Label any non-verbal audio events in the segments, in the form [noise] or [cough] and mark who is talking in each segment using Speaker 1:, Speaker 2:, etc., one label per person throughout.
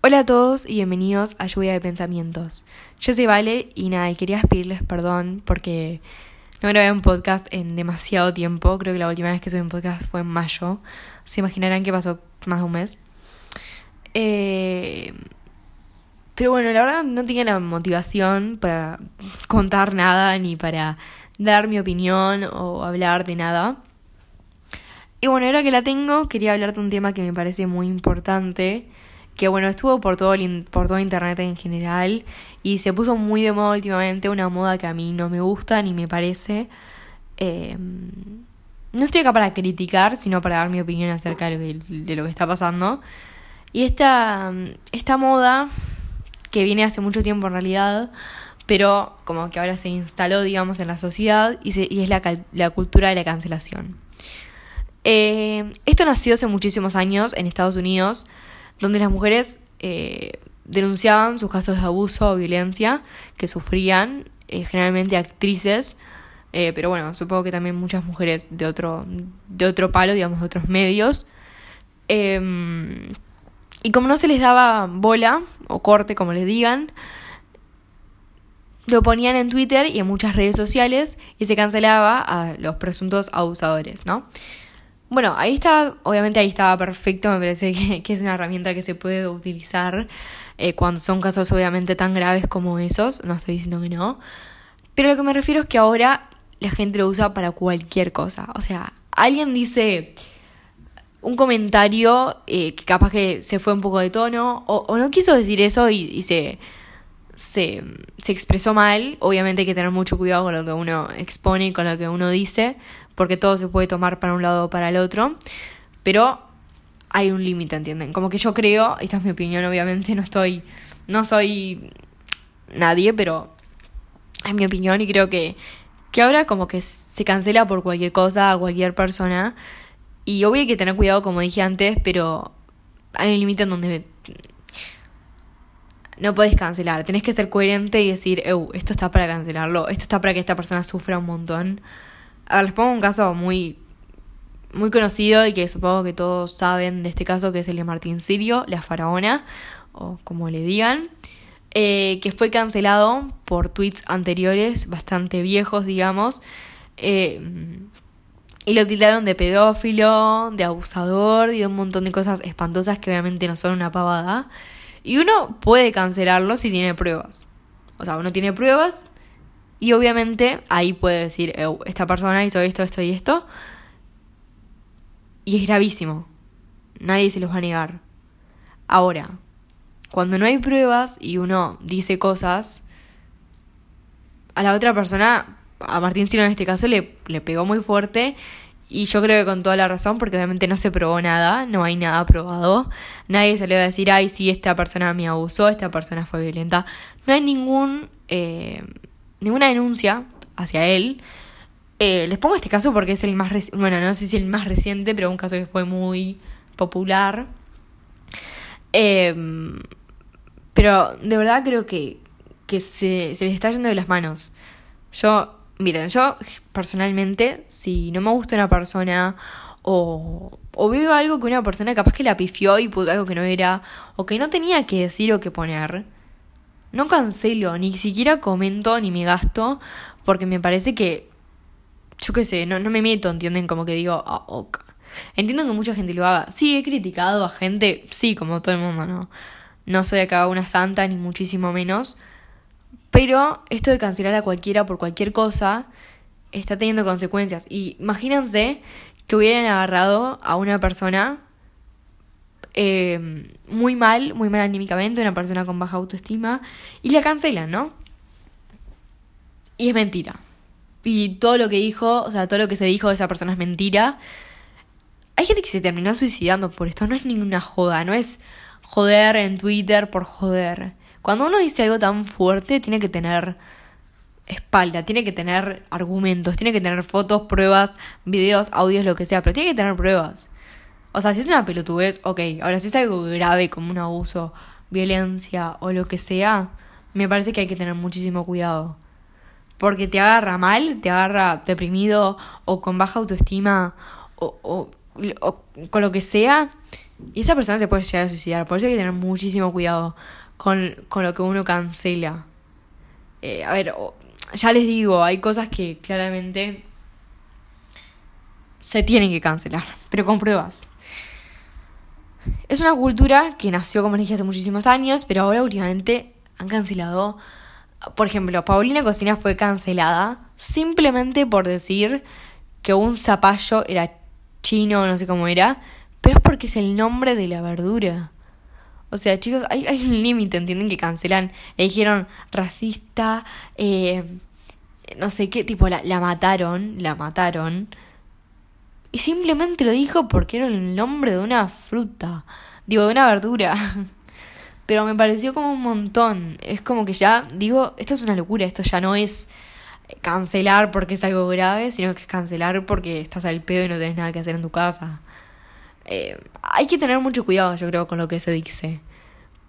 Speaker 1: Hola a todos y bienvenidos a Lluvia de Pensamientos. Yo soy Vale y nada, y quería pedirles perdón porque no grabé un podcast en demasiado tiempo. Creo que la última vez que subí un podcast fue en mayo. Se imaginarán que pasó más de un mes. Eh, pero bueno, la verdad no tenía la motivación para contar nada ni para dar mi opinión o hablar de nada. Y bueno, ahora que la tengo, quería hablar de un tema que me parece muy importante que bueno, estuvo por todo, por todo internet en general y se puso muy de moda últimamente, una moda que a mí no me gusta ni me parece. Em, no estoy acá para criticar, sino para dar mi opinión acerca de lo que, está pasando. Y esta, esta moda, que viene hace mucho tiempo en realidad, pero como que ahora se instaló, digamos, en la sociedad y, es la, la, cultura de la cancelación. Eh, esto nació hace muchísimos años en Estados Unidos donde las mujeres eh, denunciaban sus casos de abuso o violencia que sufrían, eh, generalmente actrices, eh, pero bueno, supongo que también muchas mujeres de otro, de otro palo, digamos, de otros medios. Em, y como no se les daba bola o corte, como les digan, lo ponían en Twitter y en muchas redes sociales y se cancelaba a los presuntos abusadores, ¿no? Bueno, ahí estaba, obviamente ahí estaba perfecto, me parece que, es una herramienta que se puede utilizar eh, cuando son casos obviamente tan graves como esos, no estoy diciendo que no, pero lo que me refiero es que ahora la gente lo usa para cualquier cosa, o sea, alguien dice un comentario eh, que capaz que se fue un poco de tono o, no quiso decir eso y, se, se, se expresó mal, obviamente hay que tener mucho cuidado con lo que uno expone y con lo que uno dice, porque todo se puede tomar para un lado o para el otro, pero hay un límite, ¿entienden? Como que yo creo, esta es mi opinión, obviamente no estoy, no soy nadie, pero es mi opinión y creo que, que ahora como que se cancela por cualquier cosa, a cualquier persona, y obvio hay que tener cuidado, como dije antes, pero hay un límite en donde no puedes cancelar. Tenés que ser coherente y decir, esto está para cancelarlo, esto está para que esta persona sufra un montón. A ver, les pongo un caso muy, muy conocido y que supongo que todos saben de este caso, que es el de Martín Sirio, la faraona, o como le digan, eh, que fue cancelado por tweets anteriores, bastante viejos, digamos. Eh, y lo tildaron de pedófilo, de abusador y de un montón de cosas espantosas que obviamente no son una pavada. Y uno puede cancelarlo si tiene pruebas. O sea, uno tiene pruebas y obviamente ahí puede decir, esta persona hizo esto, esto y esto. Y es gravísimo. Nadie se los va a negar. Ahora, cuando no hay pruebas y uno dice cosas, a la otra persona, a Martín Sino en este caso, le, le pegó muy fuerte. Y yo creo que con toda la razón, porque obviamente no se probó nada, no hay nada probado. Nadie se le va a decir, ay, sí, esta persona me abusó, esta persona fue violenta. No hay ningún eh, ninguna denuncia hacia él. Eh, les pongo este caso porque es el más bueno, no sé si el más reciente, pero un caso que fue muy popular. Em, pero de verdad creo que, que se, se les está yendo de las manos. Yo, miren, yo personalmente, si no me gusta una persona o, o veo algo que una persona capaz que la pifió y puso algo que no era, o que no tenía que decir o que poner, no cancelo, ni siquiera comento ni me gasto, porque me parece que, yo qué sé, no, no me meto, ¿entienden? Como que digo, ah, Entiendo que mucha gente lo haga. Sí, he criticado a gente, sí, como todo el mundo, ¿no? No soy acá una santa, ni muchísimo menos. Pero esto de cancelar a cualquiera por cualquier cosa está teniendo consecuencias. Y imagínense que hubieran agarrado a una persona eh, muy mal, muy mal anímicamente, una persona con baja autoestima, y la cancelan, ¿no? Y es mentira. Y todo lo que dijo, o sea, todo lo que se dijo de esa persona es mentira. Hay gente que se terminó suicidando por esto, no es ninguna joda, no es joder en Twitter por joder. Cuando uno dice algo tan fuerte, tiene que tener espalda, tiene que tener argumentos, tiene que tener fotos, pruebas, videos, audios, lo que sea, pero tiene que tener pruebas. O sea, si es una pelotudez, ok. Ahora, si es algo grave como un abuso, violencia o lo que sea, me parece que hay que tener muchísimo cuidado. Porque te agarra mal, te agarra deprimido o con baja autoestima o, o, con lo que sea. Y esa persona se puede llegar a suicidar. Por eso hay que tener muchísimo cuidado con, con lo que uno cancela. Eh, a ver, ya les digo, hay cosas que claramente se tienen que cancelar, pero con pruebas. Es una cultura que nació, como les dije, hace muchísimos años, pero ahora últimamente han cancelado. Por ejemplo, Paulina Cocina fue cancelada simplemente por decir que un zapallo era chino, no sé cómo era, pero es porque es el nombre de la verdura. O sea, chicos, hay, un límite, ¿entienden? Que cancelan. Le dijeron racista, eh, no sé qué, tipo, la, la mataron, la mataron. Y simplemente lo dijo porque era el nombre de una fruta. Digo, de una verdura. [laughs] Pero me pareció como un montón. Es como que ya, digo, esto es una locura. Esto ya no es cancelar porque es algo grave, sino que es cancelar porque estás al pedo y no tenés nada que hacer en tu casa. Eh, hay que tener mucho cuidado, yo creo, con lo que se dice.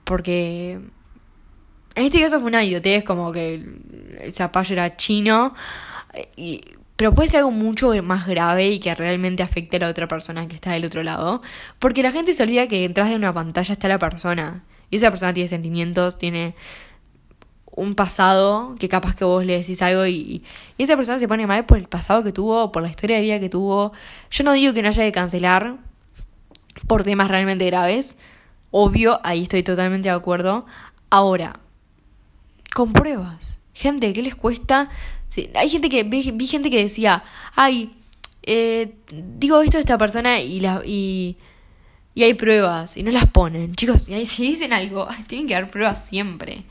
Speaker 1: Porque en este caso fue una idiotez, como que el zapallo era chino. Y, pero puede ser algo mucho más grave y que realmente afecte a la otra persona que está del otro lado. Porque la gente se olvida que detrás de una pantalla está la persona. Y esa persona tiene sentimientos, tiene un pasado que capaz que vos le decís algo y, y, esa persona se pone mal por el pasado que tuvo, por la historia de vida que tuvo. Yo no digo que no haya que cancelar por temas realmente graves. Obvio, ahí estoy totalmente de acuerdo. Ahora, con pruebas. Gente, ¿qué les cuesta? hay gente que, vi, gente que decía, ay, eh, digo esto de esta persona y, la, y, y hay pruebas y no las ponen. Chicos, si dicen algo, tienen que dar pruebas siempre.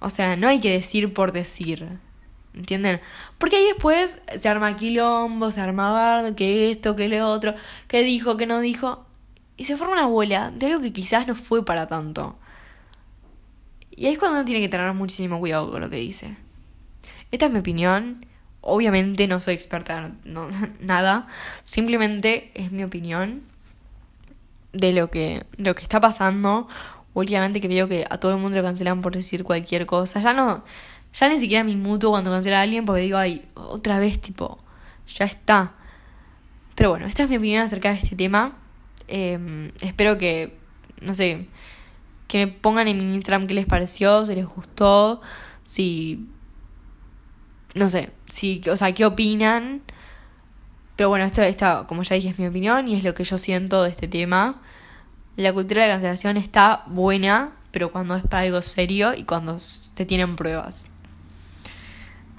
Speaker 1: O sea, no hay que decir por decir. ¿Entienden? Porque ahí después se arma quilombo, se arma bardo, que esto, que lo otro, que dijo, que no dijo. Y se forma una bola de algo que quizás no fue para tanto. Y ahí es cuando uno tiene que tener muchísimo cuidado con lo que dice. Esta es mi opinión. Obviamente no soy experta no, [laughs] nada. Simplemente es mi opinión de lo que, lo que está pasando. Últimamente que veo que a todo el mundo lo cancelan por decir cualquier cosa. Ya no. Ya ni siquiera me mutuo cuando cancela a alguien porque digo, ay, otra vez, tipo, ya está. Pero bueno, esta es mi opinión acerca de este tema. Em, espero que, no sé, que me pongan en mi Instagram qué les pareció, si les gustó, si... No sé, si, o sea, qué opinan. Pero bueno, esto está, como ya dije, es mi opinión y es lo que yo siento de este tema. La cultura de cancelación está buena, pero cuando es para algo serio y cuando te tienen pruebas.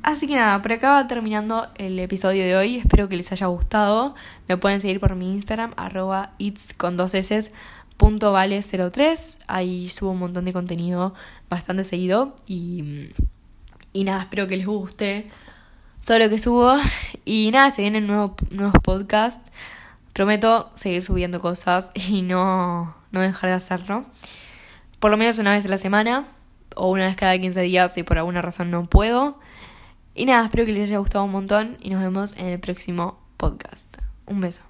Speaker 1: Así que nada, por acá va terminando el episodio de hoy. Espero que les haya gustado. Me pueden seguir por mi Instagram, arroba its con dos s punto vale 03. Ahí subo un montón de contenido bastante seguido. Y, y nada, espero que les guste todo lo que subo. Y nada, se vienen nuevos, nuevos podcasts. Prometo seguir subiendo cosas [laughs] y no, no dejar de hacerlo. Por lo menos una vez a la semana o una vez cada 15 días si por alguna razón no puedo. Y nada, espero que les haya gustado un montón y nos vemos en el próximo podcast. Un beso.